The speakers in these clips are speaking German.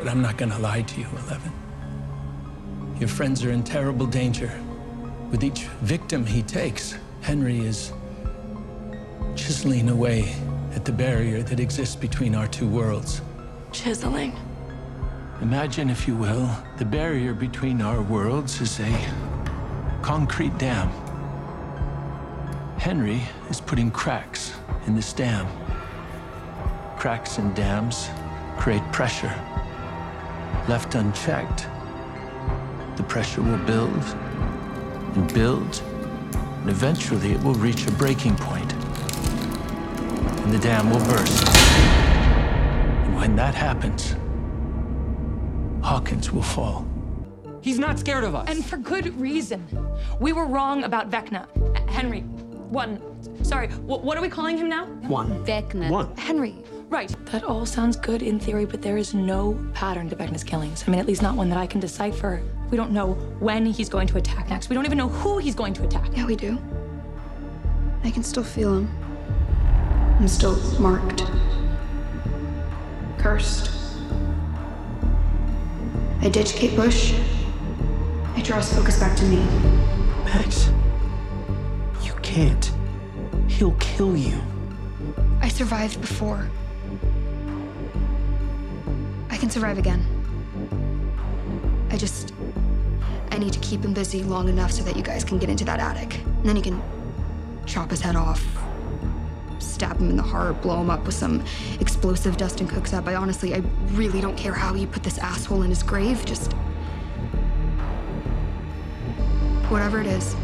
But I'm not gonna lie to you, Eleven. Your friends are in terrible danger. With each victim he takes, Henry is chiseling away at the barrier that exists between our two worlds. Chiseling? Imagine, if you will, the barrier between our worlds is a concrete dam. Henry is putting cracks in this dam. Cracks in dams create pressure. Left unchecked, the pressure will build and build, and eventually it will reach a breaking point. point, and the dam will burst. And when that happens, Hawkins will fall. He's not scared of us. And for good reason. We were wrong about Vecna. Henry, one. Sorry, what are we calling him now? One. Vecna. One. Henry. Right. That all sounds good in theory, but there is no pattern to Vecna's killings. I mean, at least not one that I can decipher. We don't know when he's going to attack next. We don't even know who he's going to attack. Yeah, we do. I can still feel him. I'm still marked. Cursed. I ditch Kate Bush. I draw his focus back to me. Max, you can't. He'll kill you. I survived before. I can survive again. I just. I need to keep him busy long enough so that you guys can get into that attic. And then you can chop his head off, stab him in the heart, blow him up with some explosive Dustin cooks up. I honestly, I really don't care how you put this asshole in his grave. Just. Whatever it is.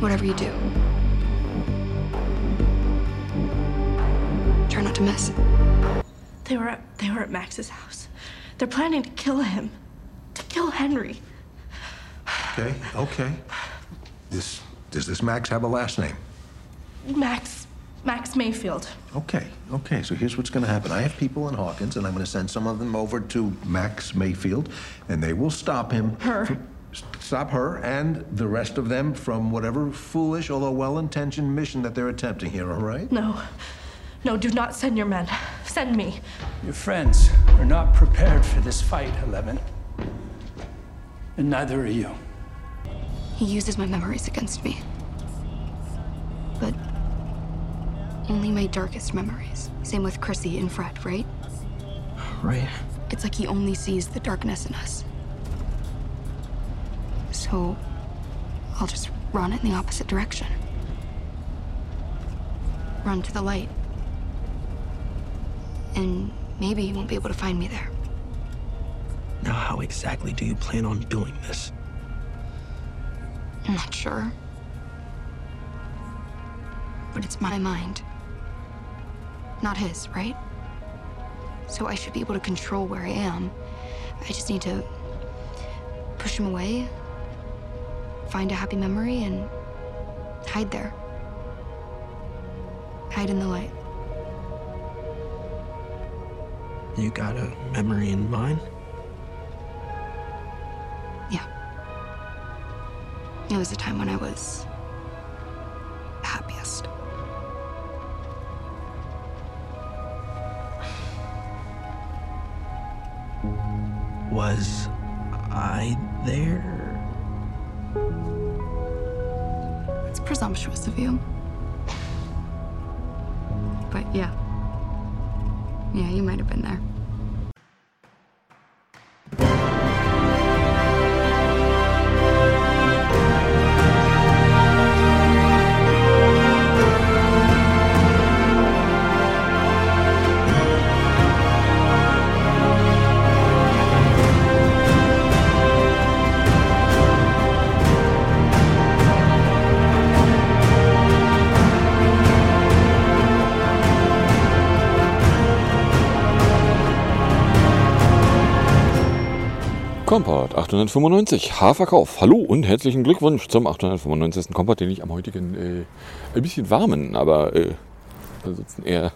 Whatever you do. To miss. They were at, they were at Max's house. They're planning to kill him. To kill Henry. Okay, okay. This, does this Max have a last name? Max. Max Mayfield. Okay, okay, so here's what's gonna happen. I have people in Hawkins, and I'm gonna send some of them over to Max Mayfield, and they will stop him. Her. from- stop her and the rest of them from whatever foolish, although well-intentioned mission that they're attempting here, all right? No. No, do not send your men. Send me. Your friends are not prepared for this fight, Eleven. And neither are you. He uses my memories against me. But only my darkest memories. Same with Chrissy and Fred, right? Right. It's like he only sees the darkness in us. So I'll just run in the opposite direction. Run to the light. And maybe he won't be able to find me there. Now, how exactly do you plan on doing this? I'm not sure. But it's my mind. Not his, right? So I should be able to control where I am. I just need to push him away, find a happy memory, and hide there. Hide in the light. You got a memory in mind? Yeah. It was a time when I was happiest. Was I there? It's presumptuous of you. But yeah. Been there. Kompakt 895, Haarverkauf. Hallo und herzlichen Glückwunsch zum 895. Kompakt, den ich am heutigen äh, ein bisschen warmen, aber äh, ansonsten eher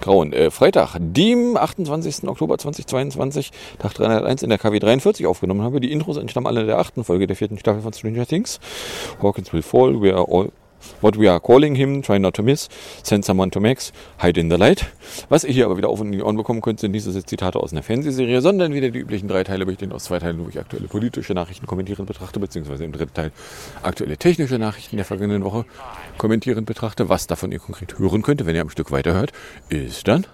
grauen äh, Freitag, dem 28. Oktober 2022, Tag 301 in der KW 43 aufgenommen habe. Die Intros entstammen alle der achten Folge der vierten Staffel von Stranger Things. Hawkins will fall, we are all What we are calling him, try not to miss, send someone to Max, hide in the light. Was ihr hier aber wieder auf und in die Ohren bekommen könnt, sind nicht so Zitate aus einer Fernsehserie, sondern wieder die üblichen drei Teile, bestehend aus zwei Teilen, wo ich aktuelle politische Nachrichten kommentierend betrachte, beziehungsweise im dritten Teil aktuelle technische Nachrichten der vergangenen Woche kommentierend betrachte. Was davon ihr konkret hören könnt, wenn ihr am Stück weiterhört, ist dann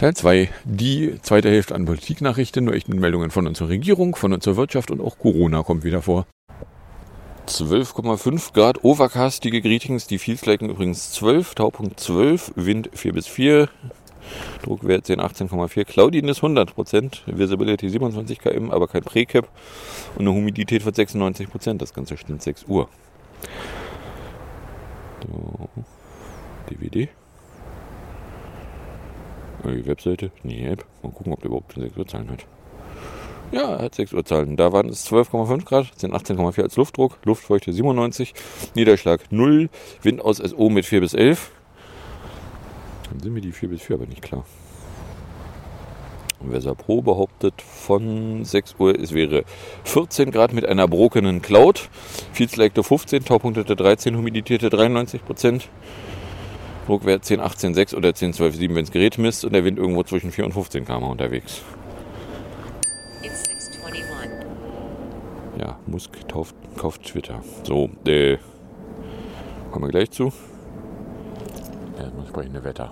Teil 2, die zweite Hälfte an Politiknachrichten, Meldungen von unserer Regierung, von unserer Wirtschaft und auch Corona kommt wieder vor. 12,5 Grad overcastige Greetings, die Feelsliken übrigens 12, Taupunkt 12, Wind 4 bis 4, Druckwert 10, 18,4, Cloudiness 100%, Visibility 27 km, aber kein Precap und eine Humidität von 96%, das Ganze stimmt 6 Uhr. So. DVD. Die Webseite, die App. Mal gucken, ob der überhaupt 6 Uhr Zahlen hat. Ja, er hat 6 Uhr Zahlen. Da waren es 12,5 Grad, sind 18,4 als Luftdruck, Luftfeuchte 97, Niederschlag 0, Wind aus SO mit 4 bis 11. Dann sind mir die 4 bis 4 aber nicht klar. Weser Pro behauptet von 6 Uhr, es wäre 14 Grad mit einer brokenen Cloud. Feelsleckte 15, Taupunktete 13, Humidität 93 Prozent. Druckwert 10, 18, 6 oder 10, 12, 7, wenn es Gerät misst und der Wind irgendwo zwischen 4 und 15 km unterwegs. Ja, Musk kauft, Twitter. So, äh, kommen wir gleich zu. Wetter.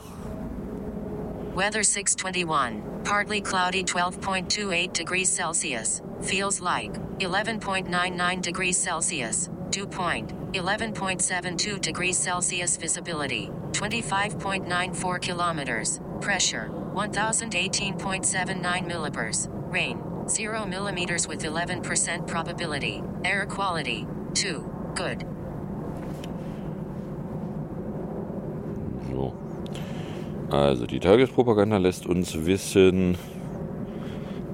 Weather 621. Partly cloudy 12.28 degrees Celsius. Feels like 11.99 degrees Celsius. Dew point 11.72 degrees Celsius. Visibility 25.94 kilometers. Pressure 1018.79 millibars. Rain 0 millimeters with 11% probability. Air quality 2. Good. So. Also die Tagespropaganda lässt uns wissen,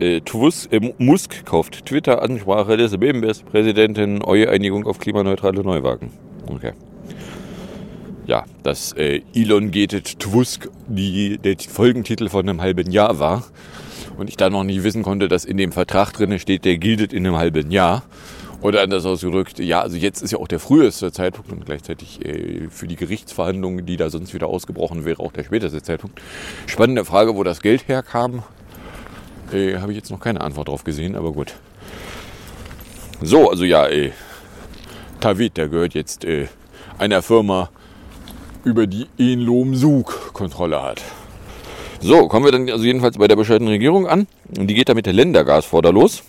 äh, Twus, äh, Musk kauft Twitter-Ansprache des BMWS-Präsidenten, eure Einigung auf klimaneutrale Neuwagen. Okay. Ja, dass äh, elongated Twusk die, der Folgentitel von einem halben Jahr war und ich da noch nicht wissen konnte, dass in dem Vertrag drin steht, der giltet in einem halben Jahr. Oder anders ausgedrückt, ja, also jetzt ist ja auch der früheste Zeitpunkt und gleichzeitig äh, für die Gerichtsverhandlungen, die da sonst wieder ausgebrochen wäre, auch der späteste Zeitpunkt. Spannende Frage, wo das Geld herkam, äh, habe ich jetzt noch keine Antwort drauf gesehen, aber gut. So, also ja, äh, Tavit, der gehört jetzt äh, einer Firma, über die Enlom Sug Kontrolle hat. So, kommen wir dann also jedenfalls bei der bescheidenen Regierung an. Die geht da mit der Ländergasforder los.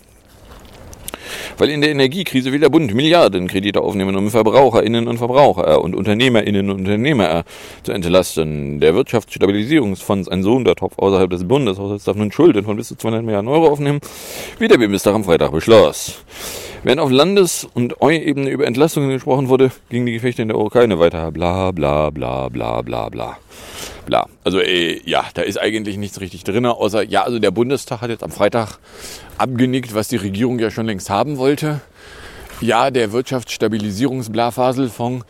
Weil in der Energiekrise will der Bund Milliardenkredite aufnehmen, um VerbraucherInnen und Verbraucher und UnternehmerInnen und Unternehmer zu entlasten. Der Wirtschaftsstabilisierungsfonds, ein Sondertopf außerhalb des Bundeshaushalts, darf nun Schulden von bis zu 200 Milliarden Euro aufnehmen, wie der Bundestag am Freitag beschloss. Während auf Landes- und Eu-Ebene über Entlastungen gesprochen wurde, gingen die Gefechte in der Ukraine weiter. Bla bla bla bla bla bla. Bla. Also äh, ja, da ist eigentlich nichts richtig drin, außer ja, also der Bundestag hat jetzt am Freitag abgenickt, was die Regierung ja schon längst haben wollte. Ja, der Wirtschaftsstabilisierungsblafaselfonds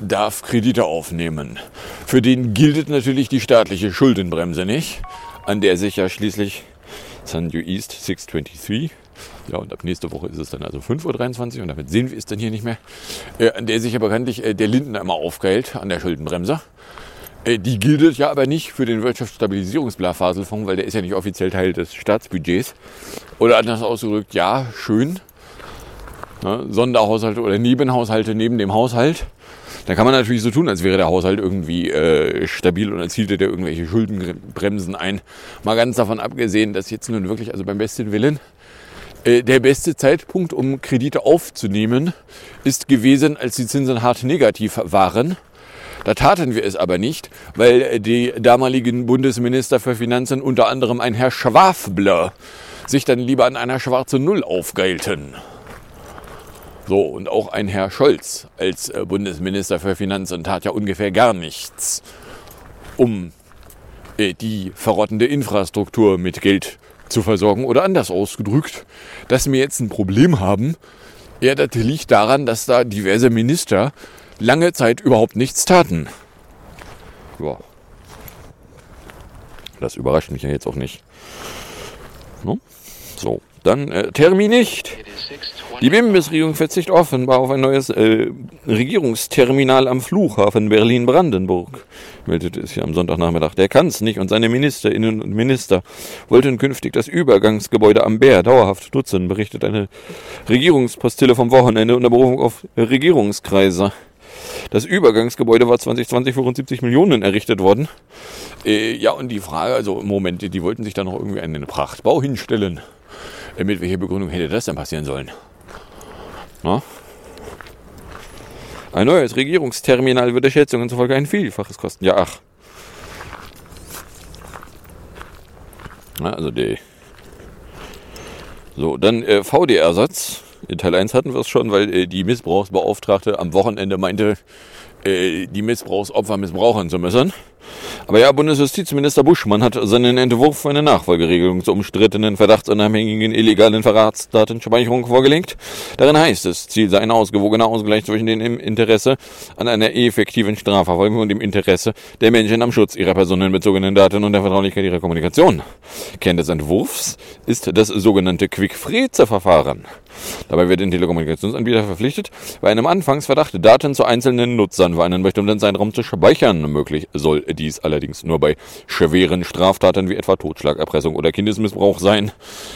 darf Kredite aufnehmen. Für den gilt natürlich die staatliche Schuldenbremse nicht, an der sich ja schließlich Sunju East 623 ja, und ab nächste Woche ist es dann also 5.23 Uhr und damit sehen wir es dann hier nicht mehr. Äh, an der sich ja bekanntlich äh, der Lindner immer aufgeilt, an der Schuldenbremse. Äh, die gilt ja aber nicht für den Wirtschaftsstabilisierungsblafaselfonds, weil der ist ja nicht offiziell Teil des Staatsbudgets. Oder anders ausgedrückt, ja, schön. Ne, Sonderhaushalte oder Nebenhaushalte neben dem Haushalt. Da kann man natürlich so tun, als wäre der Haushalt irgendwie äh, stabil und als hielte der irgendwelche Schuldenbremsen ein. Mal ganz davon abgesehen, dass jetzt nun wirklich, also beim besten Willen, äh, der beste Zeitpunkt, um Kredite aufzunehmen, ist gewesen, als die Zinsen hart negativ waren. Da taten wir es aber nicht, weil die damaligen Bundesminister für Finanzen, unter anderem ein Herr Schwafbler, sich dann lieber an einer schwarzen Null aufgeilten. So, und auch ein Herr Scholz als äh, Bundesminister für Finanzen tat ja ungefähr gar nichts, um äh, die verrottende Infrastruktur mit Geld zu versorgen. Oder anders ausgedrückt, dass wir jetzt ein Problem haben, ja, das liegt daran, dass da diverse Minister lange Zeit überhaupt nichts taten. Ja. Das überrascht mich ja jetzt auch nicht. No? So, dann äh, Termin nicht. Die Bundesregierung verzichtet offenbar auf ein neues äh, Regierungsterminal am Flughafen Berlin-Brandenburg, meldete es hier am Sonntagnachmittag. Der Kanzler und seine Ministerinnen und Minister wollten künftig das Übergangsgebäude am Bär dauerhaft nutzen, berichtet eine Regierungspostille vom Wochenende unter Berufung auf Regierungskreise. Das Übergangsgebäude war 2020 für rund 70 Millionen errichtet worden. Äh, ja, und die Frage, also im Moment, die wollten sich da noch irgendwie einen Prachtbau hinstellen. Äh, mit welcher Begründung hätte das denn passieren sollen? Na? Ein neues Regierungsterminal würde Schätzungen zufolge ein Vielfaches kosten. Ja, ach. Na, also die. So, dann äh, VD-Ersatz. In Teil 1 hatten wir es schon, weil äh, die Missbrauchsbeauftragte am Wochenende meinte, äh, die Missbrauchsopfer missbrauchen zu müssen. Aber ja, Bundesjustizminister Buschmann hat seinen Entwurf für eine Nachfolgeregelung zur umstrittenen verdachtsunabhängigen illegalen Verratsdatenspeicherung vorgelegt. Darin heißt es, Ziel sei ein ausgewogener Ausgleich zwischen dem Interesse an einer effektiven Strafverfolgung und dem Interesse der Menschen am Schutz ihrer personenbezogenen Daten und der Vertraulichkeit ihrer Kommunikation. Kern des Entwurfs ist das sogenannte Quick-Freze-Verfahren. Dabei wird ein Telekommunikationsanbieter verpflichtet, bei einem Anfangsverdacht Daten zu einzelnen Nutzern für einen bestimmten Zeitraum zu speichern. Möglich soll dies allerdings nur bei schweren Straftaten wie etwa Totschlag, Erpressung oder Kindesmissbrauch sein.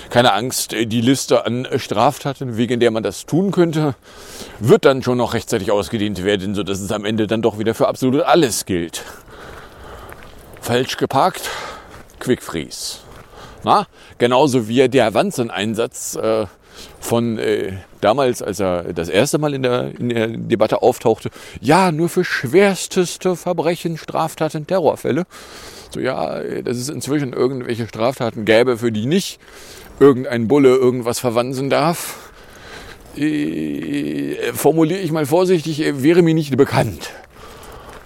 Keine Angst, die Liste an Straftaten, wegen der man das tun könnte, wird dann schon noch rechtzeitig ausgedehnt werden, sodass es am Ende dann doch wieder für absolut alles gilt. Falsch geparkt, Quick Freeze. Na, genauso wie der Wanzeneinsatz äh, von äh, damals, als er das erste Mal in der, in der Debatte auftauchte, ja, nur für schwersteste Verbrechen, Straftaten, Terrorfälle. So, ja, dass es inzwischen irgendwelche Straftaten gäbe, für die nicht irgendein Bulle irgendwas verwandeln darf, äh, formuliere ich mal vorsichtig, äh, wäre mir nicht bekannt.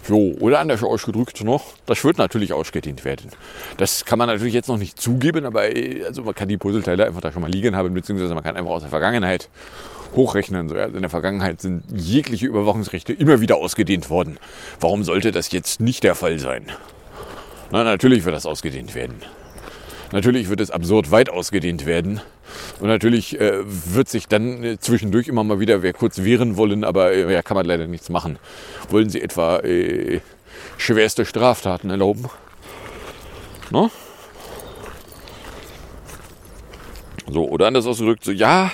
So, oder anders ausgedrückt noch, das wird natürlich ausgedehnt werden. Das kann man natürlich jetzt noch nicht zugeben, aber äh, also man kann die Puzzleteile einfach da schon mal liegen haben, beziehungsweise man kann einfach aus der Vergangenheit hochrechnen. So, also in der Vergangenheit sind jegliche Überwachungsrechte immer wieder ausgedehnt worden. Warum sollte das jetzt nicht der Fall sein? Na, natürlich wird das ausgedehnt werden. Natürlich wird es absurd weit ausgedehnt werden. Und natürlich äh, wird sich dann äh, zwischendurch immer mal wieder wer kurz wehren wollen, aber äh, ja, kann man leider nichts machen. Wollen Sie etwa äh, schwerste Straftaten erlauben? No? So, oder anders ausgedrückt, so ja,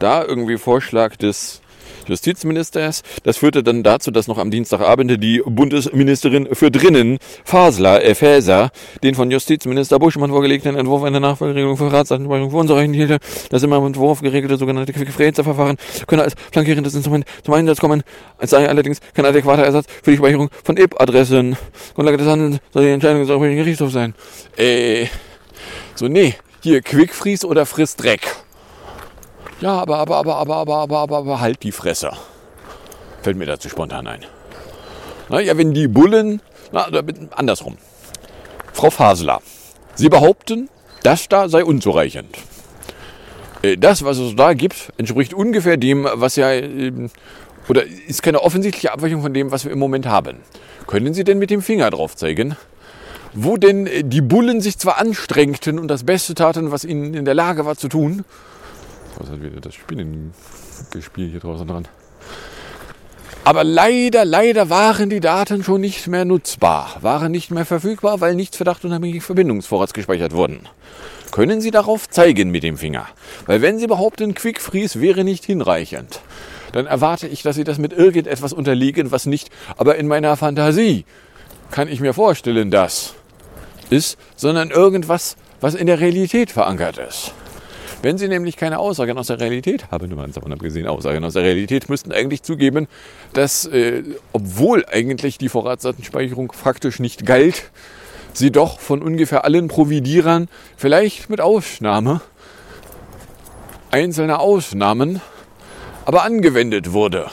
da irgendwie Vorschlag des Justizministers. Das führte dann dazu, dass noch am Dienstagabend die Bundesministerin für Drinnen, Fasler, Faeser, den von Justizminister Buschmann vorgelegten Entwurf einer Nachfolgeregelung für Ratsdatenspeicherung für unzureichend hielte. Das immer im Entwurf geregelte sogenannte Quick-Verfahren könne als flankierendes Instrument zum Einsatz kommen. Es sei allerdings kein adäquater Ersatz für die Speicherung von IP-Adressen. Grundlage des Handelns soll die Entscheidung des Europäischen Gerichtshofs sein. Äh, so, nee, hier Quick-Freeze oder Friss Dreck. Ja, aber, aber, aber, aber, aber, aber, aber, aber halt die Fresse. Fällt mir dazu spontan ein. Na, ja, wenn die Bullen, na, andersrum. Frau Fasler, Sie behaupten, das da sei unzureichend. Äh, das, was es da gibt, entspricht ungefähr dem, was ja, ähm, oder ist keine offensichtliche Abweichung von dem, was wir im Moment haben. Können Sie denn mit dem Finger drauf zeigen, wo denn die Bullen sich zwar anstrengten und das Beste taten, was ihnen in der Lage war zu tun, was hat wieder das Spinnengespiel hier draußen dran. Aber leider, leider waren die Daten schon nicht mehr nutzbar, waren nicht mehr verfügbar, weil nicht verdachtunabhängig Verbindungsvorrats gespeichert wurden. Können Sie darauf zeigen mit dem Finger? Weil wenn Sie behaupten, Quick Freeze wäre nicht hinreichend, dann erwarte ich, dass Sie das mit irgendetwas unterliegen, was nicht, aber in meiner Fantasie kann ich mir vorstellen, das ist, sondern irgendwas, was in der Realität verankert ist. Wenn Sie nämlich keine Aussagen aus der Realität haben, nur davon abgesehen, Aussagen aus der Realität müssten eigentlich zugeben, dass, äh, obwohl eigentlich die Vorratsdatenspeicherung faktisch nicht galt, sie doch von ungefähr allen Providierern, vielleicht mit Ausnahme einzelner Ausnahmen, aber angewendet wurde.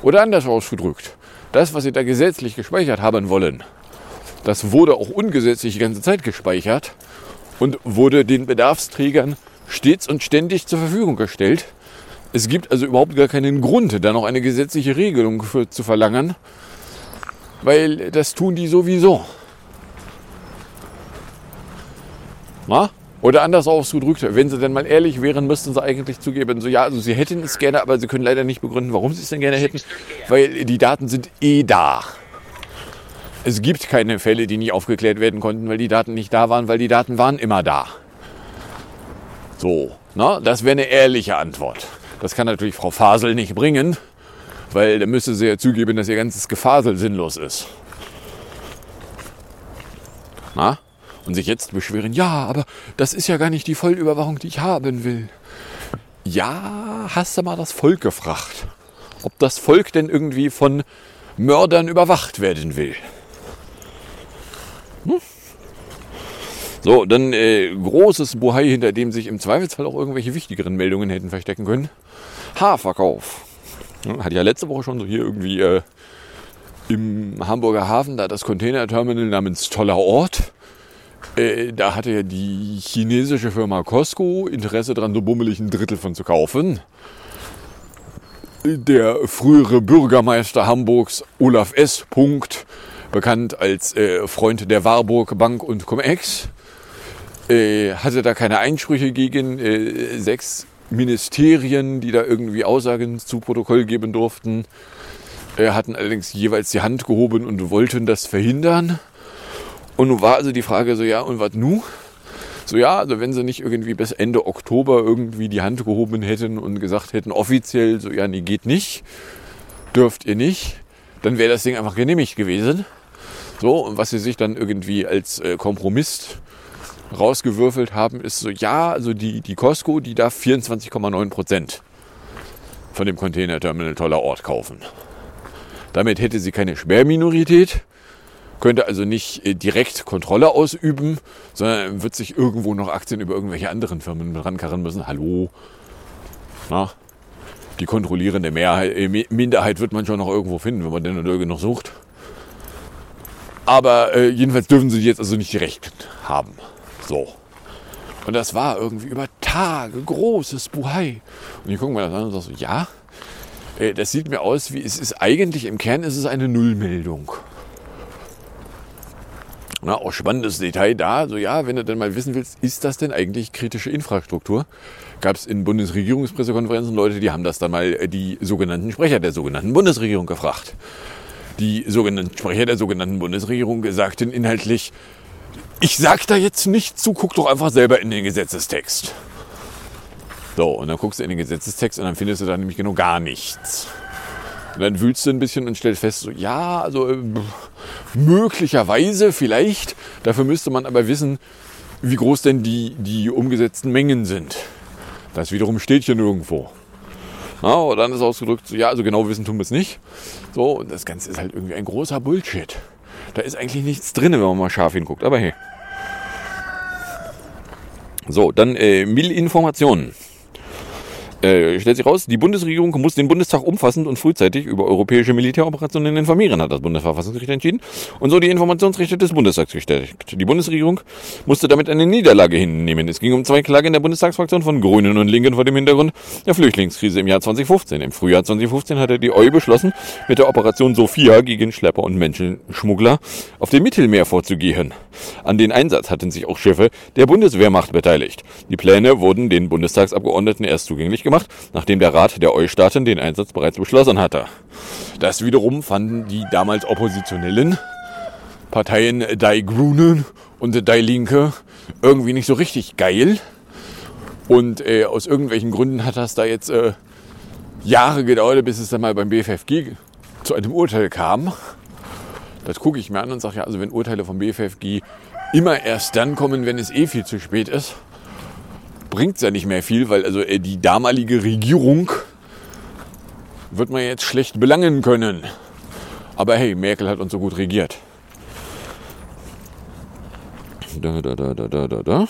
Oder anders ausgedrückt, das, was Sie da gesetzlich gespeichert haben wollen, das wurde auch ungesetzlich die ganze Zeit gespeichert und wurde den Bedarfsträgern stets und ständig zur Verfügung gestellt. Es gibt also überhaupt gar keinen Grund, da noch eine gesetzliche Regelung für, zu verlangen, weil das tun die sowieso. Na? Oder anders ausgedrückt, wenn sie denn mal ehrlich wären, müssten sie eigentlich zugeben, so ja, also sie hätten es gerne, aber sie können leider nicht begründen, warum sie es denn gerne hätten, weil die Daten sind eh da. Es gibt keine Fälle, die nicht aufgeklärt werden konnten, weil die Daten nicht da waren, weil die Daten waren immer da. So, na, das wäre eine ehrliche Antwort. Das kann natürlich Frau Fasel nicht bringen, weil da müsste sie ja zugeben, dass ihr ganzes Gefasel sinnlos ist. Na? Und sich jetzt beschweren, ja, aber das ist ja gar nicht die Vollüberwachung, die ich haben will. Ja, hast du mal das Volk gefragt, ob das Volk denn irgendwie von Mördern überwacht werden will. Hm? So, dann äh, großes Buhai, hinter dem sich im Zweifelsfall auch irgendwelche wichtigeren Meldungen hätten verstecken können. Haarverkauf. Ja, hatte ja letzte Woche schon so hier irgendwie äh, im Hamburger Hafen da das Containerterminal namens Toller Ort. Äh, da hatte ja die chinesische Firma Costco Interesse daran, so bummelig ein Drittel von zu kaufen. Der frühere Bürgermeister Hamburgs, Olaf S. Punkt, bekannt als äh, Freund der Warburg Bank und Cum-Ex, äh, hatte da keine Einsprüche gegen äh, sechs Ministerien, die da irgendwie Aussagen zu Protokoll geben durften, äh, hatten allerdings jeweils die Hand gehoben und wollten das verhindern. Und nun war also die Frage so, ja, und was nu? So, ja, also wenn sie nicht irgendwie bis Ende Oktober irgendwie die Hand gehoben hätten und gesagt hätten, offiziell, so, ja, nee, geht nicht, dürft ihr nicht, dann wäre das Ding einfach genehmigt gewesen. So, und was sie sich dann irgendwie als äh, Kompromiss rausgewürfelt haben, ist so, ja, also die, die Costco, die darf 24,9 Prozent von dem Containerterminal toller Ort kaufen. Damit hätte sie keine Sperrminorität, könnte also nicht äh, direkt Kontrolle ausüben, sondern wird sich irgendwo noch Aktien über irgendwelche anderen Firmen rankarren müssen. Hallo? Na, die kontrollierende Mehrheit, äh, Minderheit wird man schon noch irgendwo finden, wenn man denn oder genug sucht. Aber äh, jedenfalls dürfen sie jetzt also nicht direkt haben. So. Und das war irgendwie über Tage großes Buhai. Und ich gucke mir das an und sage so, ja, äh, das sieht mir aus wie, es ist eigentlich im Kern ist es eine Nullmeldung. Na, auch spannendes Detail da. So ja, wenn du dann mal wissen willst, ist das denn eigentlich kritische Infrastruktur? Gab es in Bundesregierungspressekonferenzen Leute, die haben das dann mal äh, die sogenannten Sprecher der sogenannten Bundesregierung gefragt. Die sogenannten Sprecher der sogenannten Bundesregierung sagten inhaltlich, ich sag da jetzt nicht zu, guck doch einfach selber in den Gesetzestext. So, und dann guckst du in den Gesetzestext und dann findest du da nämlich genau gar nichts. Und dann wühlst du ein bisschen und stellst fest, so, ja, also äh, möglicherweise, vielleicht. Dafür müsste man aber wissen, wie groß denn die, die umgesetzten Mengen sind. Das wiederum steht hier nirgendwo. Ja, und dann ist ausgedrückt, so, ja, also genau wissen tun wir es nicht. So, und das Ganze ist halt irgendwie ein großer Bullshit. Da ist eigentlich nichts drin, wenn man mal scharf hinguckt. Aber hey. So, dann äh, Millinformationen. Äh, stellt sich raus, die Bundesregierung muss den Bundestag umfassend und frühzeitig über europäische Militäroperationen informieren, hat das Bundesverfassungsgericht entschieden und so die Informationsrechte des Bundestags gestärkt. Die Bundesregierung musste damit eine Niederlage hinnehmen. Es ging um zwei Klagen der Bundestagsfraktion von Grünen und Linken vor dem Hintergrund der Flüchtlingskrise im Jahr 2015. Im Frühjahr 2015 hatte die EU beschlossen, mit der Operation Sophia gegen Schlepper und Menschenschmuggler auf dem Mittelmeer vorzugehen. An den Einsatz hatten sich auch Schiffe der Bundeswehrmacht beteiligt. Die Pläne wurden den Bundestagsabgeordneten erst zugänglich gemacht, nachdem der Rat der EU-Staaten den Einsatz bereits beschlossen hatte. Das wiederum fanden die damals oppositionellen Parteien Die Grünen und Die Linke irgendwie nicht so richtig geil. Und äh, aus irgendwelchen Gründen hat das da jetzt äh, Jahre gedauert, bis es dann mal beim BFFG zu einem Urteil kam. Das gucke ich mir an und sage ja, also wenn Urteile vom BFFG immer erst dann kommen, wenn es eh viel zu spät ist, bringt es ja nicht mehr viel, weil also äh, die damalige Regierung wird man jetzt schlecht belangen können. Aber hey, Merkel hat uns so gut regiert. Da, da, da, da, da, da, da.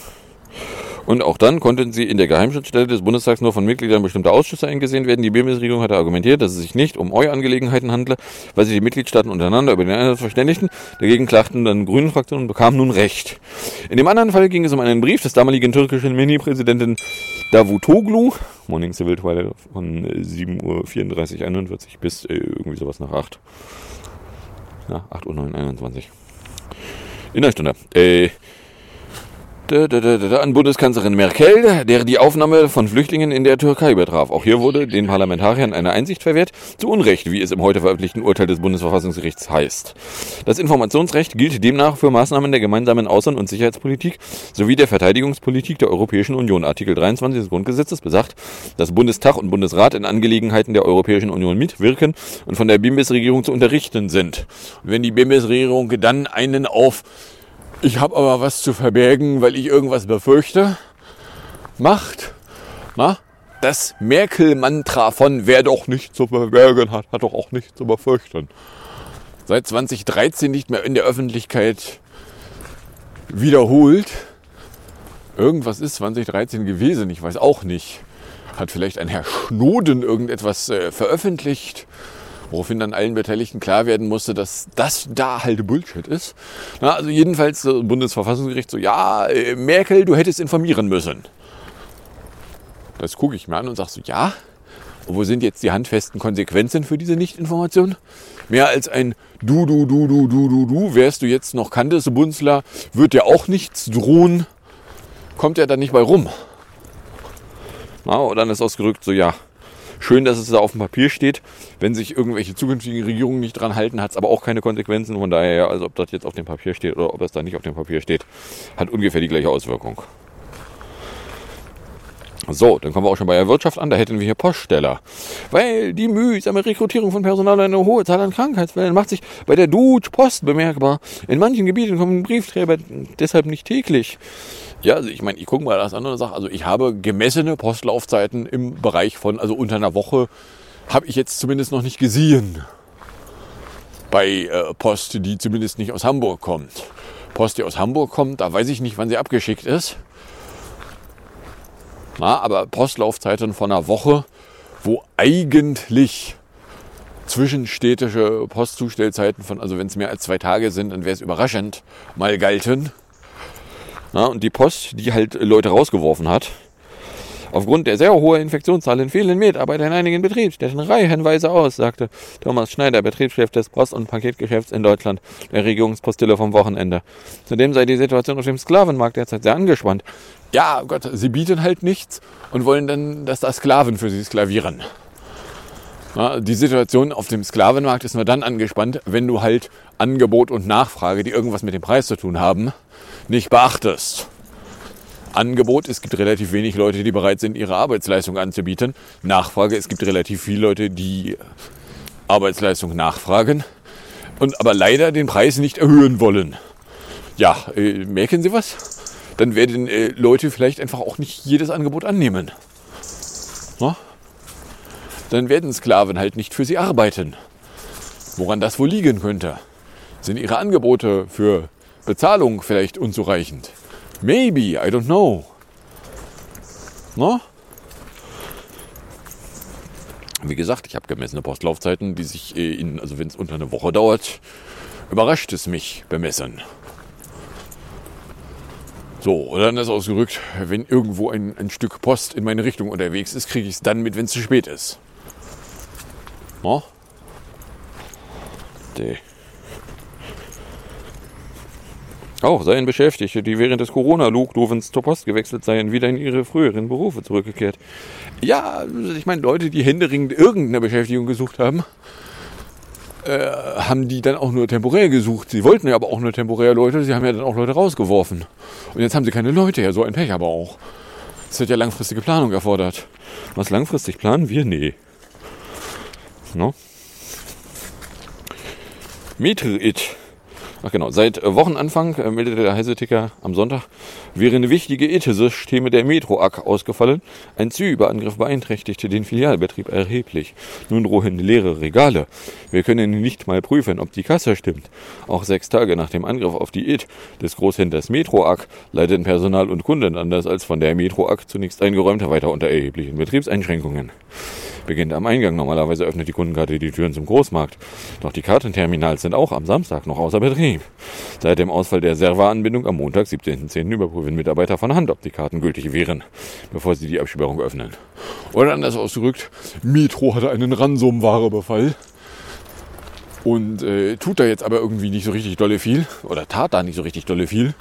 Und auch dann konnten sie in der Geheimschutzstelle des Bundestags nur von Mitgliedern bestimmter Ausschüsse eingesehen werden. Die Bundesregierung hatte argumentiert, dass es sich nicht um Eu-Angelegenheiten handle, weil sich die Mitgliedstaaten untereinander über den Einsatz verständigten. Dagegen klagten dann Grünen Fraktionen und bekamen nun Recht. In dem anderen Fall ging es um einen Brief des damaligen türkischen Mini-Präsidenten Davutoglu, Morning Civil Twilight von 7.34 Uhr 41 bis äh, irgendwie sowas nach 8. Na, 8 Uhr 9, 21. In einer Stunde. Äh, an Bundeskanzlerin Merkel, der die Aufnahme von Flüchtlingen in der Türkei betraf. Auch hier wurde den Parlamentariern eine Einsicht verwehrt, zu Unrecht, wie es im heute veröffentlichten Urteil des Bundesverfassungsgerichts heißt. Das Informationsrecht gilt demnach für Maßnahmen der gemeinsamen Außen- und Sicherheitspolitik sowie der Verteidigungspolitik der Europäischen Union. Artikel 23 des Grundgesetzes besagt, dass Bundestag und Bundesrat in Angelegenheiten der Europäischen Union mitwirken und von der BIMBIS-Regierung zu unterrichten sind. Und wenn die BIMBIS-Regierung dann einen auf ich habe aber was zu verbergen, weil ich irgendwas befürchte, macht. Na? Das Merkel-Mantra von wer doch nicht zu verbergen hat, hat doch auch nicht zu befürchten. Seit 2013 nicht mehr in der Öffentlichkeit wiederholt. Irgendwas ist 2013 gewesen, ich weiß auch nicht. Hat vielleicht ein Herr Schnoden irgendetwas äh, veröffentlicht? Woraufhin dann allen Beteiligten klar werden musste, dass das da halt Bullshit ist. Na, also jedenfalls das Bundesverfassungsgericht so, ja, äh, Merkel, du hättest informieren müssen. Das gucke ich mir an und sage so, ja, und wo sind jetzt die handfesten Konsequenzen für diese Nichtinformation? Mehr als ein Du, du, du, du, du, du, du, wärst du jetzt noch kanntest, Bunzler, wird ja auch nichts drohen, kommt ja dann nicht bei rum. Na, und dann ist ausgerückt so, ja, Schön, dass es da auf dem Papier steht. Wenn sich irgendwelche zukünftigen Regierungen nicht dran halten, hat es aber auch keine Konsequenzen. Von daher, also ob das jetzt auf dem Papier steht oder ob es da nicht auf dem Papier steht, hat ungefähr die gleiche Auswirkung. So, dann kommen wir auch schon bei der Wirtschaft an. Da hätten wir hier Poststeller. Weil die mühsame Rekrutierung von Personal eine hohe Zahl an Krankheitsfällen macht sich bei der Deutsche Post bemerkbar. In manchen Gebieten kommen Briefträger deshalb nicht täglich. Ja, also ich meine, ich gucke mal das andere Sache. Also ich habe gemessene Postlaufzeiten im Bereich von, also unter einer Woche, habe ich jetzt zumindest noch nicht gesehen. Bei äh, Post, die zumindest nicht aus Hamburg kommt. Post, die aus Hamburg kommt, da weiß ich nicht, wann sie abgeschickt ist. Na, aber Postlaufzeiten von einer Woche, wo eigentlich zwischenstädtische Postzustellzeiten von, also wenn es mehr als zwei Tage sind, dann wäre es überraschend, mal galten. Na, und die Post, die halt Leute rausgeworfen hat, Aufgrund der sehr hohen Infektionszahlen fehlen Mitarbeiter in einigen Betriebsstätten reihenweise aus, sagte Thomas Schneider, Betriebschef des Post- und Paketgeschäfts in Deutschland, der Regierungspostille vom Wochenende. Zudem sei die Situation auf dem Sklavenmarkt derzeit sehr angespannt. Ja, Gott, sie bieten halt nichts und wollen dann, dass da Sklaven für sie sklavieren. Ja, die Situation auf dem Sklavenmarkt ist nur dann angespannt, wenn du halt Angebot und Nachfrage, die irgendwas mit dem Preis zu tun haben, nicht beachtest. Angebot, es gibt relativ wenig Leute, die bereit sind, ihre Arbeitsleistung anzubieten. Nachfrage, es gibt relativ viele Leute, die Arbeitsleistung nachfragen und aber leider den Preis nicht erhöhen wollen. Ja, äh, merken Sie was? Dann werden äh, Leute vielleicht einfach auch nicht jedes Angebot annehmen. Na? Dann werden Sklaven halt nicht für sie arbeiten. Woran das wohl liegen könnte? Sind ihre Angebote für Bezahlung vielleicht unzureichend? Maybe, I don't know. No? Wie gesagt, ich habe gemessene Postlaufzeiten, die sich äh, in, also wenn es unter eine Woche dauert, überrascht es mich bemessen. So, dann ist ausgerückt, wenn irgendwo ein, ein Stück Post in meine Richtung unterwegs ist, kriege ich es dann mit, wenn es zu spät ist. No? Nee. Auch seien Beschäftigte, die während des Corona-Lockdowns zur Post gewechselt seien, wieder in ihre früheren Berufe zurückgekehrt. Ja, ich meine, Leute, die händeringend irgendeine Beschäftigung gesucht haben, äh, haben die dann auch nur temporär gesucht. Sie wollten ja aber auch nur temporär Leute, sie haben ja dann auch Leute rausgeworfen. Und jetzt haben sie keine Leute, ja, so ein Pech aber auch. Das hat ja langfristige Planung erfordert. Was langfristig planen wir? Nee. No? Metro-It. Ach genau, seit äh, Wochenanfang äh, meldete der Heise-Ticker am Sonntag, wären wichtige IT-Systeme der Metro-AG ausgefallen. Ein Cyberangriff beeinträchtigte den Filialbetrieb erheblich. Nun drohen leere Regale. Wir können nicht mal prüfen, ob die Kasse stimmt. Auch sechs Tage nach dem Angriff auf die IT des Großhändlers Metro-AG leiden Personal und Kunden anders als von der Metro-AG zunächst eingeräumt weiter unter erheblichen Betriebseinschränkungen beginnt am Eingang. Normalerweise öffnet die Kundenkarte die Türen zum Großmarkt. Doch die Kartenterminals sind auch am Samstag noch außer Betrieb. Seit dem Ausfall der Serveranbindung am Montag, 17.10. überprüfen Mitarbeiter von Hand, ob die Karten gültig wären, bevor sie die Absperrung öffnen. Oder anders ausgedrückt, Metro hatte einen Ransomware-Befall und äh, tut da jetzt aber irgendwie nicht so richtig dolle viel oder tat da nicht so richtig dolle viel.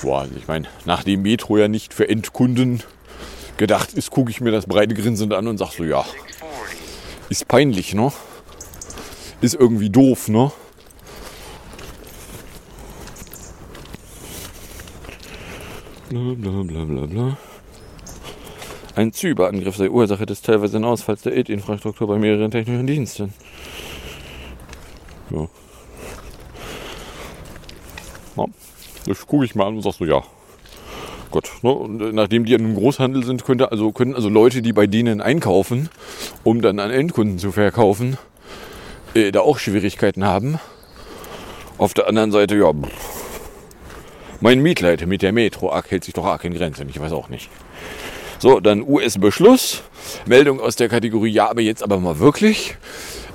Boah, also ich meine, nachdem Metro ja nicht für Endkunden gedacht ist, gucke ich mir das breite Grinsen an und sag so, ja, ist peinlich, ne? Ist irgendwie doof, ne? Bla bla bla bla bla. Ein Cyberangriff sei Ursache des teilweise Ausfalls der IT-Infrastruktur bei mehreren technischen Diensten. Ja. ja. Das gucke ich mal an und sag so, ja. Gott, ne? äh, nachdem die in einem Großhandel sind, könnte also, können also Leute, die bei denen einkaufen, um dann an Endkunden zu verkaufen, äh, da auch Schwierigkeiten haben. Auf der anderen Seite, ja, mein Mietleiter mit der Metro arg hält sich doch arg in Grenzen, ich weiß auch nicht. So, dann US-Beschluss. Meldung aus der Kategorie Ja, aber jetzt aber mal wirklich.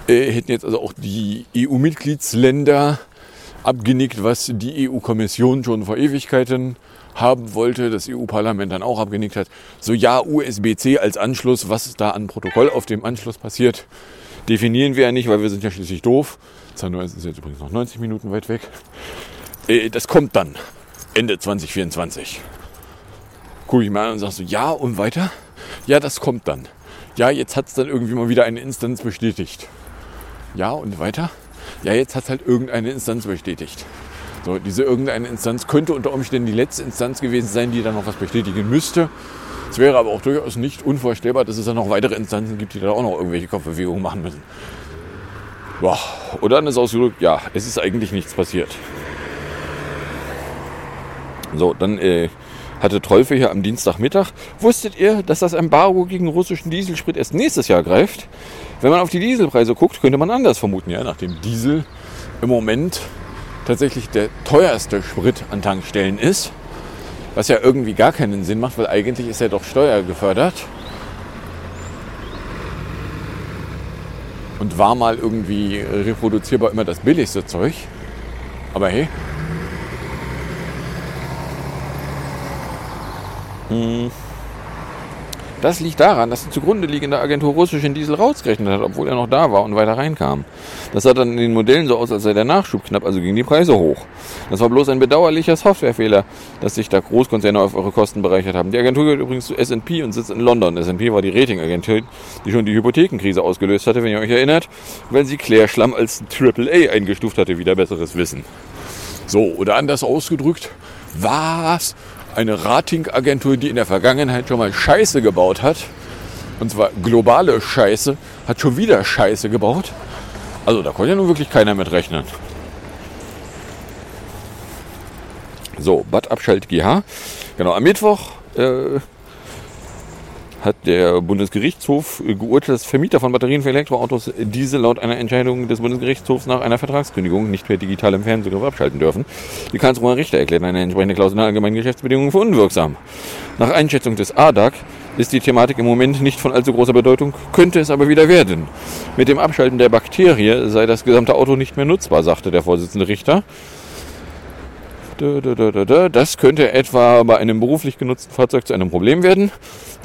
Äh, hätten jetzt also auch die EU-Mitgliedsländer abgenickt, was die EU-Kommission schon vor Ewigkeiten haben wollte, das EU-Parlament dann auch abgenickt hat. So ja, USB-C als Anschluss, was da an Protokoll auf dem Anschluss passiert, definieren wir ja nicht, weil wir sind ja schließlich doof. Zahnneus ist jetzt übrigens noch 90 Minuten weit weg. Äh, das kommt dann Ende 2024 gucke ich mal an und sage so, ja und weiter? Ja, das kommt dann. Ja, jetzt hat es dann irgendwie mal wieder eine Instanz bestätigt. Ja und weiter? Ja, jetzt hat es halt irgendeine Instanz bestätigt. So, diese irgendeine Instanz könnte unter Umständen die letzte Instanz gewesen sein, die dann noch was bestätigen müsste. Es wäre aber auch durchaus nicht unvorstellbar, dass es dann noch weitere Instanzen gibt, die da auch noch irgendwelche Kopfbewegungen machen müssen. Boah. Und dann ist ausgedrückt, ja, es ist eigentlich nichts passiert. So, dann äh, hatte Teufel hier am Dienstagmittag. Wusstet ihr, dass das Embargo gegen russischen Dieselsprit erst nächstes Jahr greift? Wenn man auf die Dieselpreise guckt, könnte man anders vermuten, ja, nachdem Diesel im Moment tatsächlich der teuerste Sprit an Tankstellen ist, was ja irgendwie gar keinen Sinn macht, weil eigentlich ist er doch steuergefördert. Und war mal irgendwie reproduzierbar immer das billigste Zeug. Aber hey, Hm. Das liegt daran, dass die zugrunde liegende Agentur russischen Diesel rausgerechnet hat, obwohl er noch da war und weiter reinkam. Das sah dann in den Modellen so aus, als sei der Nachschub knapp, also gingen die Preise hoch. Das war bloß ein bedauerlicher Softwarefehler, dass sich da Großkonzerne auf eure Kosten bereichert haben. Die Agentur gehört übrigens zu S&P und sitzt in London. S&P war die Ratingagentur, die schon die Hypothekenkrise ausgelöst hatte, wenn ihr euch erinnert, weil sie Klärschlamm als AAA eingestuft hatte, wieder besseres Wissen. So, oder anders ausgedrückt, was eine Ratingagentur, die in der Vergangenheit schon mal Scheiße gebaut hat, und zwar globale Scheiße, hat schon wieder Scheiße gebaut. Also da konnte ja nun wirklich keiner mit rechnen. So, Bad Abschalt GH. Genau, am Mittwoch äh, hat der Bundesgerichtshof geurteilt, dass Vermieter von Batterien für Elektroautos diese laut einer Entscheidung des Bundesgerichtshofs nach einer Vertragskündigung nicht per digitalem Fernsehgriff abschalten dürfen. Die Karlsruher Richter erklären eine entsprechende Klausel in allgemeinen Geschäftsbedingungen für unwirksam. Nach Einschätzung des ADAC ist die Thematik im Moment nicht von allzu großer Bedeutung, könnte es aber wieder werden. Mit dem Abschalten der Bakterie sei das gesamte Auto nicht mehr nutzbar, sagte der Vorsitzende Richter. Das könnte etwa bei einem beruflich genutzten Fahrzeug zu einem Problem werden.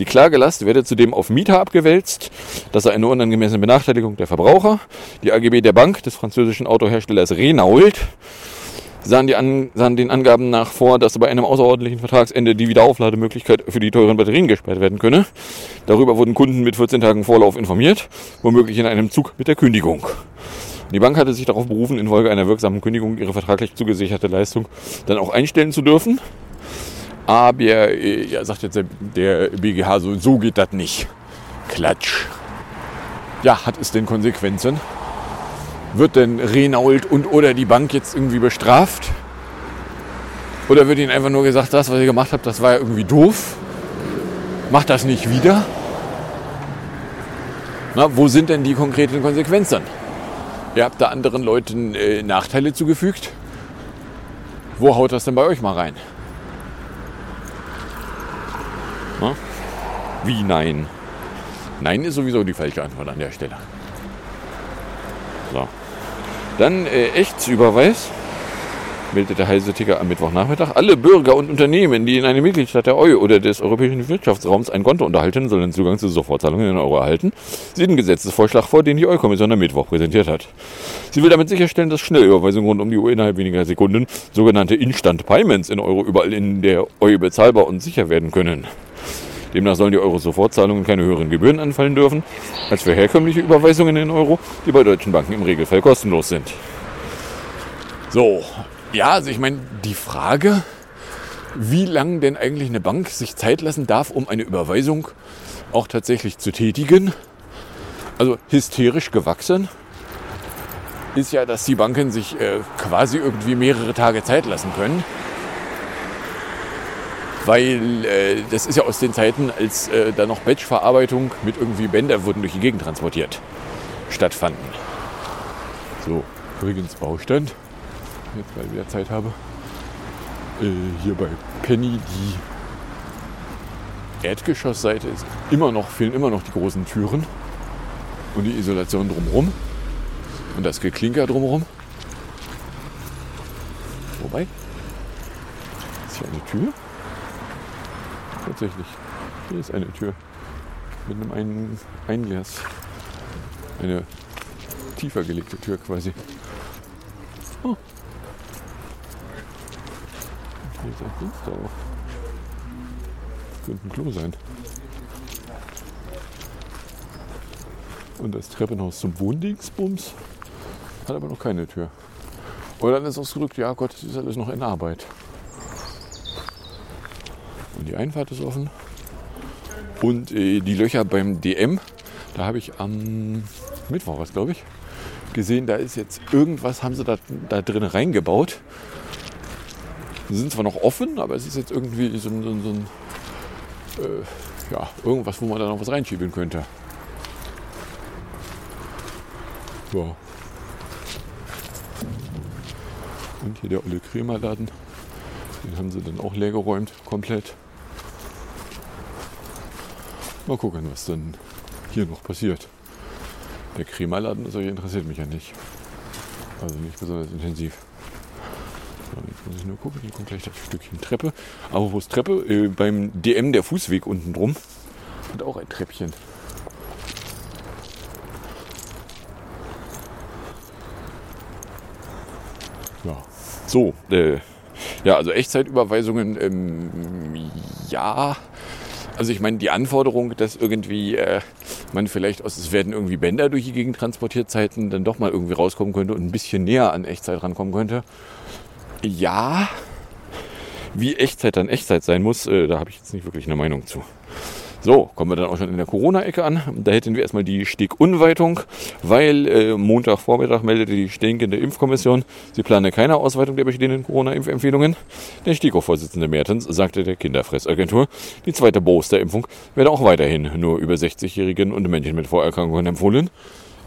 Die Klagelast werde zudem auf Mieter abgewälzt. Das sei eine unangemessene Benachteiligung der Verbraucher. Die AGB der Bank des französischen Autoherstellers Renault sahen, die An sahen den Angaben nach vor, dass bei einem außerordentlichen Vertragsende die Wiederauflademöglichkeit für die teuren Batterien gesperrt werden könne. Darüber wurden Kunden mit 14 Tagen Vorlauf informiert, womöglich in einem Zug mit der Kündigung. Die Bank hatte sich darauf berufen, infolge einer wirksamen Kündigung ihre vertraglich zugesicherte Leistung dann auch einstellen zu dürfen. Aber äh, ja, sagt jetzt der, der BGH, so, so geht das nicht. Klatsch. Ja, hat es denn Konsequenzen? Wird denn Renault und oder die Bank jetzt irgendwie bestraft? Oder wird ihnen einfach nur gesagt, das, was ihr gemacht habt, das war ja irgendwie doof? Macht das nicht wieder? Na, wo sind denn die konkreten Konsequenzen? Ihr habt da anderen Leuten äh, Nachteile zugefügt. Wo haut das denn bei euch mal rein? Na? Wie nein? Nein ist sowieso die falsche Antwort an der Stelle. So. Dann äh, Echtsüberweis. Meldete Heise-Ticker am Mittwochnachmittag. Alle Bürger und Unternehmen, die in einem Mitgliedstaat der EU oder des Europäischen Wirtschaftsraums ein Konto unterhalten, sollen Zugang zu Sofortzahlungen in Euro erhalten. Sie den Gesetzesvorschlag vor, den die EU-Kommission am Mittwoch präsentiert hat. Sie will damit sicherstellen, dass Schnellüberweisungen rund um die EU innerhalb weniger Sekunden, sogenannte Instant Payments in Euro, überall in der EU bezahlbar und sicher werden können. Demnach sollen die Euro-Sofortzahlungen keine höheren Gebühren anfallen dürfen als für herkömmliche Überweisungen in Euro, die bei deutschen Banken im Regelfall kostenlos sind. So, ja, also ich meine, die Frage, wie lange denn eigentlich eine Bank sich Zeit lassen darf, um eine Überweisung auch tatsächlich zu tätigen, also hysterisch gewachsen, ist ja, dass die Banken sich äh, quasi irgendwie mehrere Tage Zeit lassen können weil äh, das ist ja aus den Zeiten, als äh, da noch Batchverarbeitung mit irgendwie Bänder wurden durch die Gegend transportiert, stattfanden. So, übrigens Baustand, jetzt weil ich wieder Zeit habe, äh, hier bei Penny die Erdgeschossseite ist immer noch, fehlen immer noch die großen Türen und die Isolation drumherum und das Geklinker drumherum. Wobei, ist hier eine Tür? Tatsächlich. Hier ist eine Tür. Mit einem Ein Einglas. Eine tiefer gelegte Tür quasi. Oh. Hier ist ein Fenster auch. Könnte ein Klo sein. Und das Treppenhaus zum Wohndingsbums hat aber noch keine Tür. Oder dann ist ausgedrückt, ja Gott, das ist alles noch in Arbeit. Und die Einfahrt ist offen. Und äh, die Löcher beim DM, da habe ich am Mittwoch, was glaube ich, gesehen, da ist jetzt irgendwas, haben sie da, da drin reingebaut. Sie sind zwar noch offen, aber es ist jetzt irgendwie so, so, so ein, äh, ja, irgendwas, wo man da noch was reinschieben könnte. Ja. Und hier der Olle Kremerladen. Den haben sie dann auch leer geräumt, komplett. Mal gucken, was dann hier noch passiert. Der Kremerladen das interessiert mich ja nicht. Also nicht besonders intensiv. Jetzt muss ich nur gucken, hier kommt gleich das Stückchen Treppe. Aber wo ist Treppe? Äh, beim DM der Fußweg unten drum hat auch ein Treppchen. Ja, so, äh, ja, also Echtzeitüberweisungen, ähm, ja. Also ich meine, die Anforderung, dass irgendwie äh, man vielleicht aus, es werden irgendwie Bänder durch die Gegend transportiert, Zeiten dann doch mal irgendwie rauskommen könnte und ein bisschen näher an Echtzeit rankommen könnte. Ja, wie Echtzeit dann Echtzeit sein muss, äh, da habe ich jetzt nicht wirklich eine Meinung zu. So, kommen wir dann auch schon in der Corona-Ecke an. Da hätten wir erstmal die Stegunweitung, weil äh, Montagvormittag meldete die stinkende Impfkommission, sie plane keine Ausweitung der bestehenden Corona-Impfempfehlungen. Der STIKO-Vorsitzende Mertens sagte der Kinderfressagentur, die zweite Booster-Impfung werde auch weiterhin nur über 60-Jährigen und Menschen mit Vorerkrankungen empfohlen.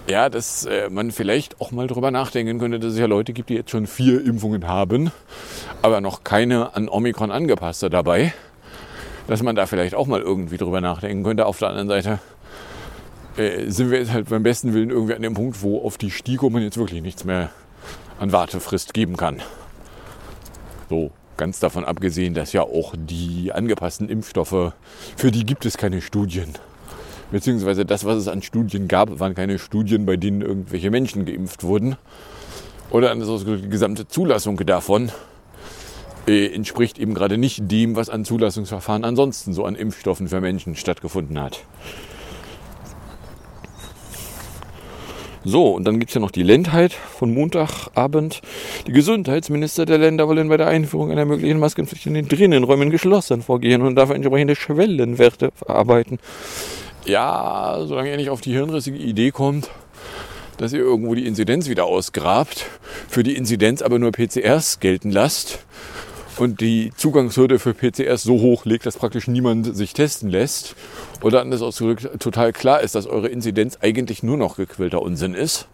Ja, dass äh, man vielleicht auch mal drüber nachdenken könnte, dass es ja Leute gibt, die jetzt schon vier Impfungen haben, aber noch keine an Omikron angepasste dabei dass man da vielleicht auch mal irgendwie drüber nachdenken könnte. Auf der anderen Seite äh, sind wir jetzt halt beim besten Willen irgendwie an dem Punkt, wo auf die STIKO man jetzt wirklich nichts mehr an Wartefrist geben kann. So, ganz davon abgesehen, dass ja auch die angepassten Impfstoffe, für die gibt es keine Studien. Beziehungsweise das, was es an Studien gab, waren keine Studien, bei denen irgendwelche Menschen geimpft wurden. Oder die gesamte Zulassung davon äh, entspricht eben gerade nicht dem, was an Zulassungsverfahren ansonsten so an Impfstoffen für Menschen stattgefunden hat. So, und dann gibt es ja noch die Ländheit von Montagabend. Die Gesundheitsminister der Länder wollen bei der Einführung einer möglichen Maskenpflicht in den Drinnenräumen geschlossen vorgehen und dafür entsprechende Schwellenwerte verarbeiten. Ja, solange ihr nicht auf die hirnrissige Idee kommt, dass ihr irgendwo die Inzidenz wieder ausgrabt, für die Inzidenz aber nur PCRs gelten lasst und die Zugangshürde für PCRs so hoch legt, dass praktisch niemand sich testen lässt. Oder anders ausgedrückt, total klar ist, dass eure Inzidenz eigentlich nur noch gequillter Unsinn ist.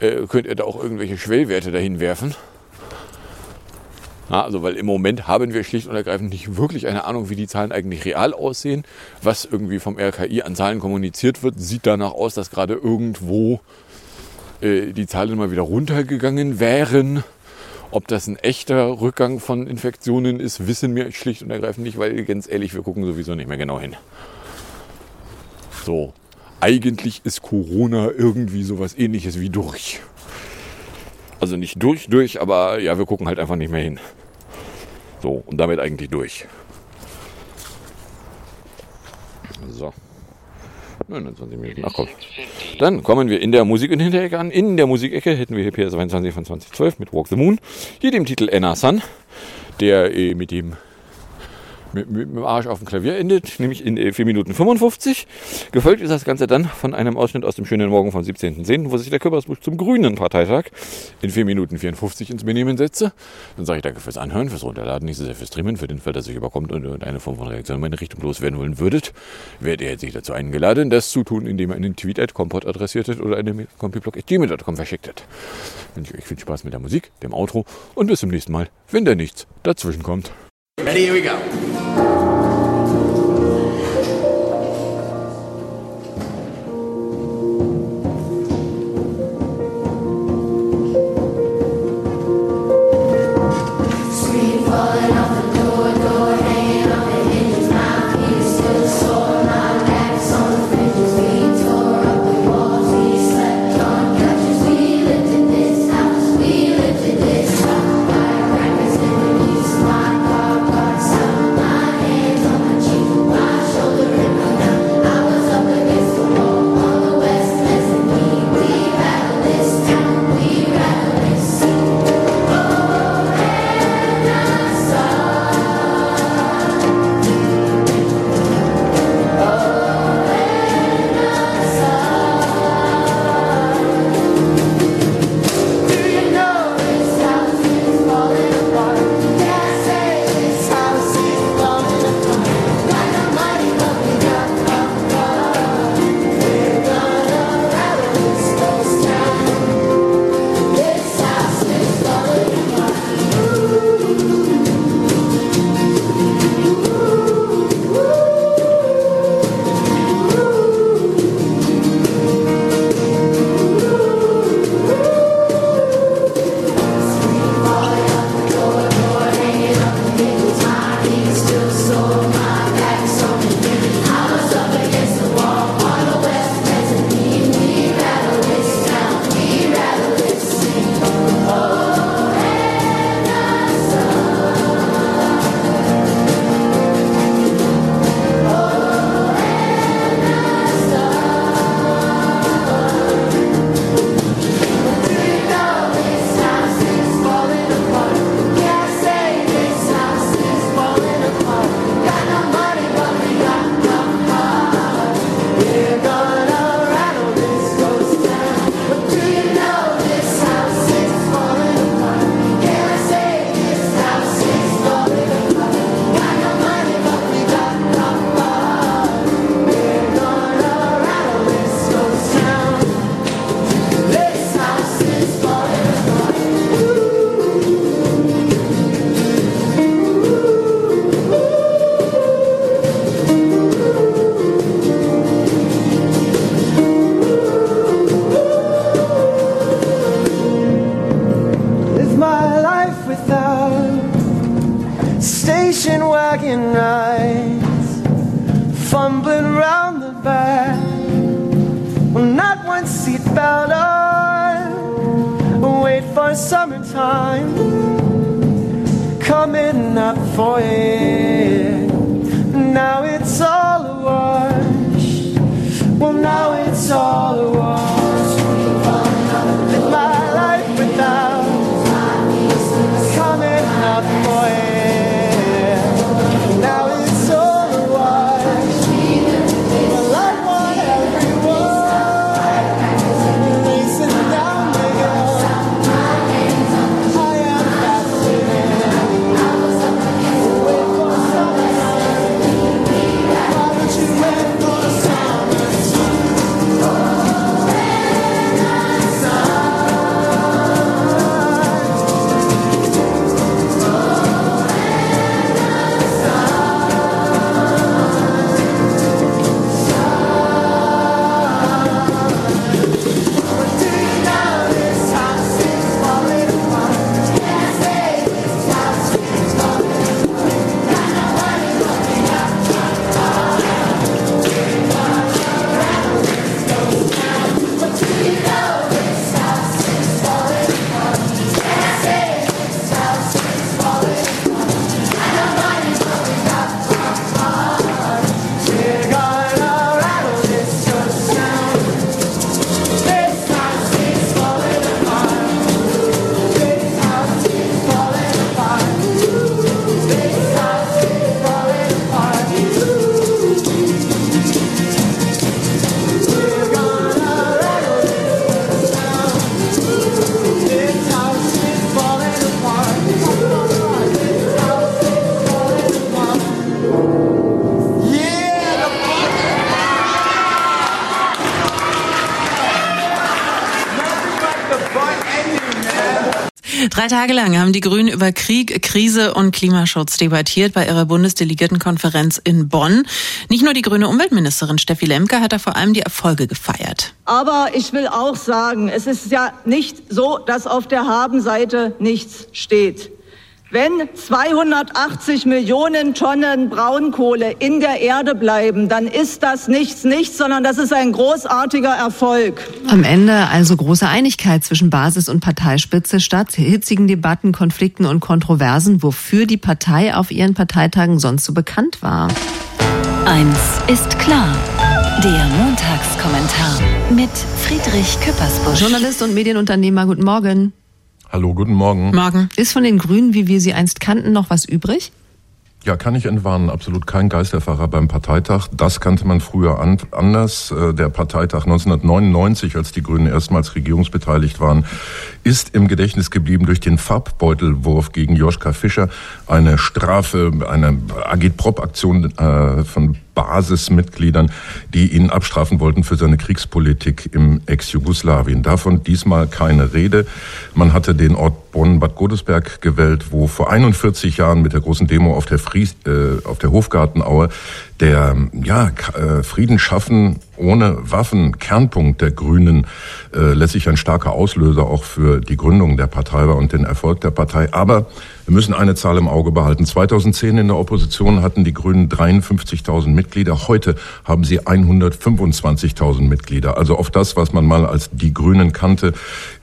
Äh, könnt ihr da auch irgendwelche Schwellwerte dahin werfen? Also weil im Moment haben wir schlicht und ergreifend nicht wirklich eine Ahnung, wie die Zahlen eigentlich real aussehen. Was irgendwie vom RKI an Zahlen kommuniziert wird, sieht danach aus, dass gerade irgendwo äh, die Zahlen mal wieder runtergegangen wären Ob das ein echter Rückgang von Infektionen ist, wissen wir schlicht und ergreifend nicht, weil ganz ehrlich, wir gucken sowieso nicht mehr genau hin. So, eigentlich ist Corona irgendwie sowas ähnliches wie durch. Also nicht durch, durch, aber ja, wir gucken halt einfach nicht mehr hin. So, und damit eigentlich durch. So. 29 Minuten. Ach komm. Dann kommen wir in der Musik- und Hinterecke an. In der Musikecke hätten wir hier PS22 von 2012 mit Walk the Moon. Hier dem Titel Anna Sun, der äh, mit dem mit, mit, dem Arsch auf dem Klavier endet, nämlich in äh, 4 Minuten 55. Gefolgt ist das Ganze dann von einem Ausschnitt aus dem schönen Morgen vom 17.10., wo sich der Körpersbusch zum Grünen Parteitag in 4 Minuten 54 ins Benehmen setze. Dann sage ich danke fürs Anhören, fürs Runterladen, nicht so sehr fürs Streamen, für den Fall, dass euch überkommt und irgendeine Form von Reaktion in meine Richtung loswerden wollen würdet. Werdet ihr herzlich dazu eingeladen, das zu tun, indem ihr einen Tweet at Comport adressiertet oder eine compiblog.gmail.com verschicktet. Wünsche ich euch viel Spaß mit der Musik, dem Outro und bis zum nächsten Mal, wenn da nichts dazwischen kommt. Ready, here we go. Thank you. Wagon rides, fumbling round the back. Not one seatbelt on. Wait for summertime coming up for it. Now it's all a wash. Well, now it's all a wash. My life without coming up for it. Drei Tage lang haben die Grünen über Krieg, Krise und Klimaschutz debattiert bei ihrer Bundesdelegiertenkonferenz in Bonn. Nicht nur die grüne Umweltministerin Steffi Lemke hat da vor allem die Erfolge gefeiert. Aber ich will auch sagen, es ist ja nicht so, dass auf der Habenseite nichts steht. Wenn 280 Millionen Tonnen Braunkohle in der Erde bleiben, dann ist das nichts, nichts, sondern das ist ein großartiger Erfolg. Am Ende also große Einigkeit zwischen Basis und Parteispitze statt hitzigen Debatten, Konflikten und Kontroversen, wofür die Partei auf ihren Parteitagen sonst so bekannt war. Eins ist klar. Der Montagskommentar mit Friedrich Küppersbusch. Journalist und Medienunternehmer, guten Morgen. Hallo, guten Morgen. Morgen. Ist von den Grünen, wie wir sie einst kannten, noch was übrig? Ja, kann ich entwarnen. Absolut kein Geisterfahrer beim Parteitag. Das kannte man früher an, anders. Äh, der Parteitag 1999, als die Grünen erstmals regierungsbeteiligt waren, ist im Gedächtnis geblieben durch den Farbbeutelwurf gegen Joschka Fischer. Eine Strafe, eine Agitprop-Aktion äh, von Basismitgliedern, die ihn abstrafen wollten für seine Kriegspolitik im Ex-Jugoslawien. Davon diesmal keine Rede. Man hatte den Ort Bonn-Bad Godesberg gewählt, wo vor 41 Jahren mit der großen Demo auf der, Fries, äh, auf der Hofgartenaue der ja, äh, Frieden schaffen ohne Waffen, Kernpunkt der Grünen, äh, letztlich ein starker Auslöser auch für die Gründung der Partei war und den Erfolg der Partei. Aber wir müssen eine Zahl im Auge behalten. 2010 in der Opposition hatten die Grünen 53.000 Mitglieder. Heute haben sie 125.000 Mitglieder. Also auf das, was man mal als die Grünen kannte,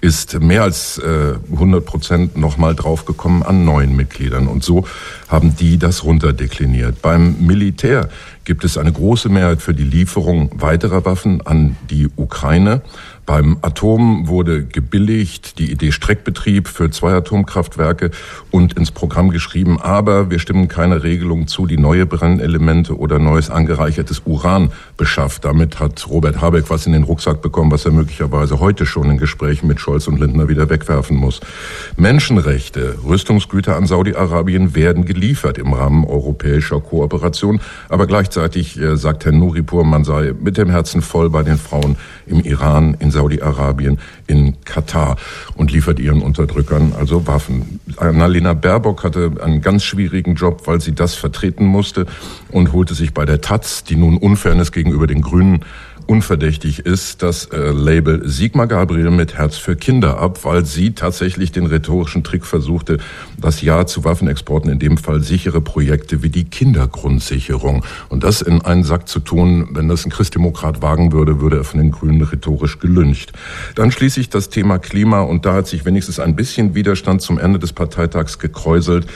ist mehr als äh, 100 Prozent nochmal draufgekommen an neuen Mitgliedern. Und so haben die das runterdekliniert. Beim Militär gibt es eine große Mehrheit für die Lieferung weiterer Waffen an die Ukraine. Beim Atom wurde gebilligt die Idee Streckbetrieb für zwei Atomkraftwerke und ins Programm geschrieben, aber wir stimmen keine Regelung zu, die neue Brennelemente oder neues angereichertes Uran beschafft. Damit hat Robert Habeck was in den Rucksack bekommen, was er möglicherweise heute schon in Gesprächen mit Scholz und Lindner wieder wegwerfen muss. Menschenrechte, Rüstungsgüter an Saudi-Arabien werden geliefert im Rahmen europäischer Kooperation, aber gleichzeitig äh, sagt Herr Nuripur, man sei mit dem Herzen voll bei den Frauen im Iran, in Saudi-Arabien, in Katar und liefert ihren Unterdrückern also Waffen. Annalena Baerbock hatte einen ganz schwierigen Job, weil sie das vertreten musste und holte sich bei der Taz, die nun Unfairness gegenüber den Grünen unverdächtig ist, das äh, Label Sigmar Gabriel mit Herz für Kinder ab, weil sie tatsächlich den rhetorischen Trick versuchte, das Ja zu Waffenexporten, in dem Fall sichere Projekte wie die Kindergrundsicherung. Und das in einen Sack zu tun, wenn das ein Christdemokrat wagen würde, würde er von den Grünen rhetorisch gelüncht. Dann schließlich das Thema Klima und da hat sich wenigstens ein bisschen Widerstand zum Ende des Parteitags gekräuselt.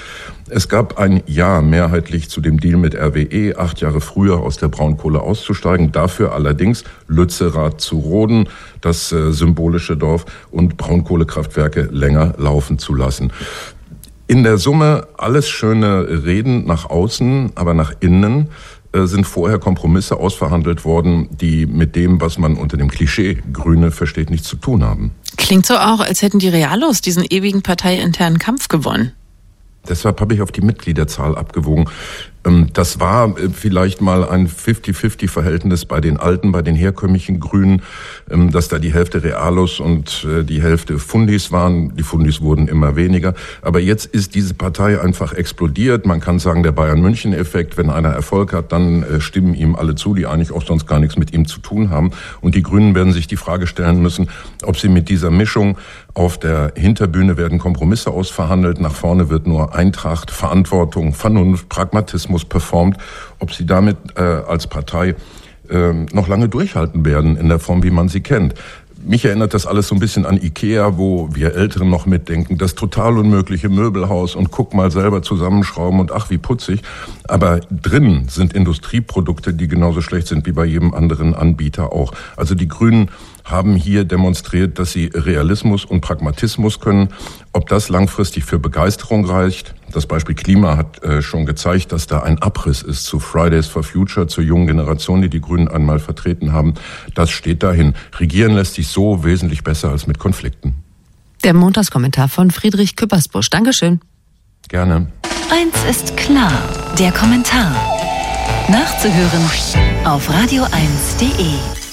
Es gab ein Ja mehrheitlich zu dem Deal mit RWE, acht Jahre früher aus der Braunkohle auszusteigen, dafür allerdings Lützerath zu roden, das äh, symbolische Dorf, und Braunkohlekraftwerke länger laufen zu lassen. In der Summe alles schöne Reden nach außen, aber nach innen äh, sind vorher Kompromisse ausverhandelt worden, die mit dem, was man unter dem Klischee Grüne versteht, nichts zu tun haben. Klingt so auch, als hätten die Realos diesen ewigen parteiinternen Kampf gewonnen. Deshalb habe ich auf die Mitgliederzahl abgewogen. Ähm, das war äh, vielleicht mal ein 50-50-Verhältnis bei den alten, bei den herkömmlichen Grünen, ähm, dass da die Hälfte Realos und äh, die Hälfte Fundis waren. Die Fundis wurden immer weniger. Aber jetzt ist diese Partei einfach explodiert. Man kann sagen, der Bayern-München-Effekt, wenn einer Erfolg hat, dann äh, stimmen ihm alle zu, die eigentlich auch sonst gar nichts mit ihm zu tun haben. Und die Grünen werden sich die Frage stellen müssen, ob sie mit dieser Mischung auf der Hinterbühne werden Kompromisse ausverhandelt, nach vorne wird nur Eintracht, Verantwortung, Vernunft, Pragmatismus performt, ob sie damit äh, als Partei äh, noch lange durchhalten werden in der Form, wie man sie kennt. Mich erinnert das alles so ein bisschen an Ikea, wo wir Älteren noch mitdenken, das total unmögliche Möbelhaus und guck mal selber zusammenschrauben und ach, wie putzig. Aber drin sind Industrieprodukte, die genauso schlecht sind wie bei jedem anderen Anbieter auch. Also die Grünen haben hier demonstriert, dass sie Realismus und Pragmatismus können. Ob das langfristig für Begeisterung reicht, das Beispiel Klima hat äh, schon gezeigt, dass da ein Abriss ist zu Fridays for Future, zur jungen Generation, die die Grünen einmal vertreten haben. Das steht dahin. Regieren lässt sich so wesentlich besser als mit Konflikten. Der Montagskommentar von Friedrich Küppersbusch. Dankeschön. Gerne. Eins ist klar, der Kommentar. Nachzuhören auf radio1.de.